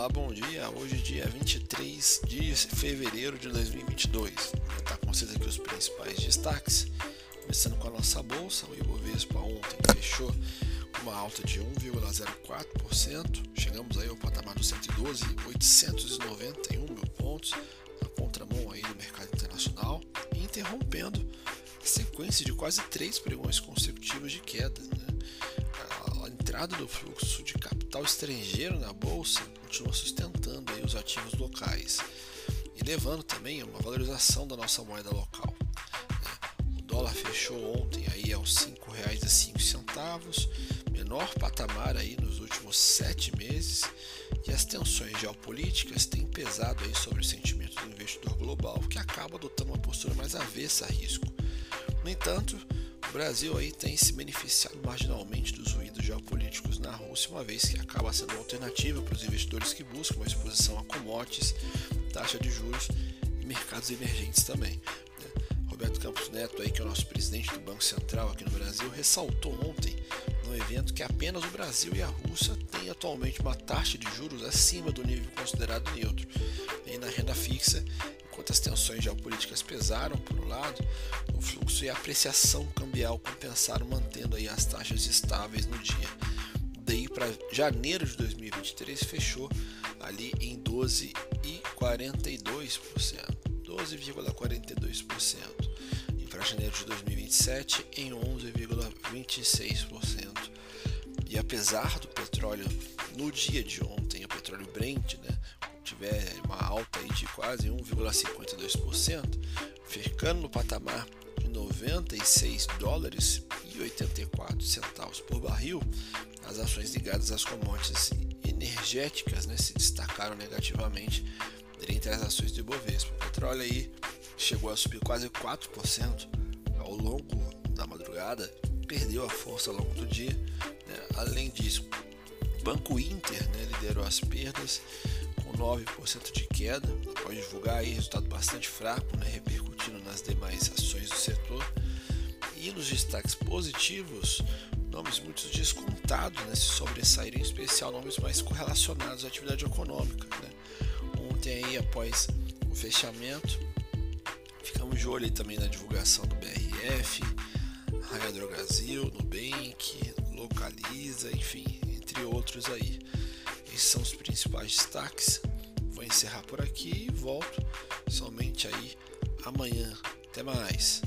Olá, bom dia. Hoje dia 23 de fevereiro de 2022. Vou estar com vocês aqui os principais destaques. Começando com a nossa bolsa, o Ibovespa ontem fechou com uma alta de 1,04%. Chegamos aí ao patamar dos 112.891 mil pontos, na contramão aí do mercado internacional, interrompendo a sequência de quase três pregões consecutivos de queda. Né? Entrada do fluxo de capital estrangeiro na bolsa continua sustentando os ativos locais e levando também a uma valorização da nossa moeda local. O dólar fechou ontem aí aos R$ 5,05, menor patamar aí nos últimos sete meses, e as tensões geopolíticas têm pesado aí sobre o sentimento do investidor global, que acaba adotando uma postura mais avessa a risco. No entanto, o Brasil aí tem se beneficiado marginalmente dos ruídos geopolíticos na Rússia, uma vez que acaba sendo uma alternativa para os investidores que buscam uma exposição a commodities, taxa de juros e mercados emergentes também. Né? Roberto Campos Neto, aí, que é o nosso presidente do Banco Central aqui no Brasil, ressaltou ontem no evento que apenas o Brasil e a Rússia têm atualmente uma taxa de juros acima do nível considerado neutro. E na renda fixa, enquanto as tensões geopolíticas pesaram por um lado, o fluxo e a apreciação cambial compensaram mantendo aí as taxas estáveis no dia. Daí para janeiro de 2023 fechou ali em 12,42%, 12,42%. E para janeiro de 2027 em 11,26%. E apesar do petróleo no dia de ontem, o petróleo Brent, né, tiver uma alta aí de quase 1,52%, ficando no patamar de 96 dólares e 84 centavos por barril, as ações ligadas às commodities energéticas né, se destacaram negativamente entre as ações do Ibovespa. O petróleo aí chegou a subir quase 4% ao longo da madrugada, perdeu a força ao longo do dia. Né? Além disso, Banco Inter né, liderou as perdas 9% de queda, após divulgar aí resultado bastante fraco, né, repercutindo nas demais ações do setor. E nos destaques positivos, nomes muito descontados né, se sobressaíram, em especial nomes mais correlacionados à atividade econômica. Né. Ontem, aí, após o fechamento, ficamos de olho também na divulgação do BRF, Raia Drogasil, Nubank, Localiza, enfim, entre outros aí. Esses são os principais destaques. Vou encerrar por aqui e volto somente aí amanhã. Até mais.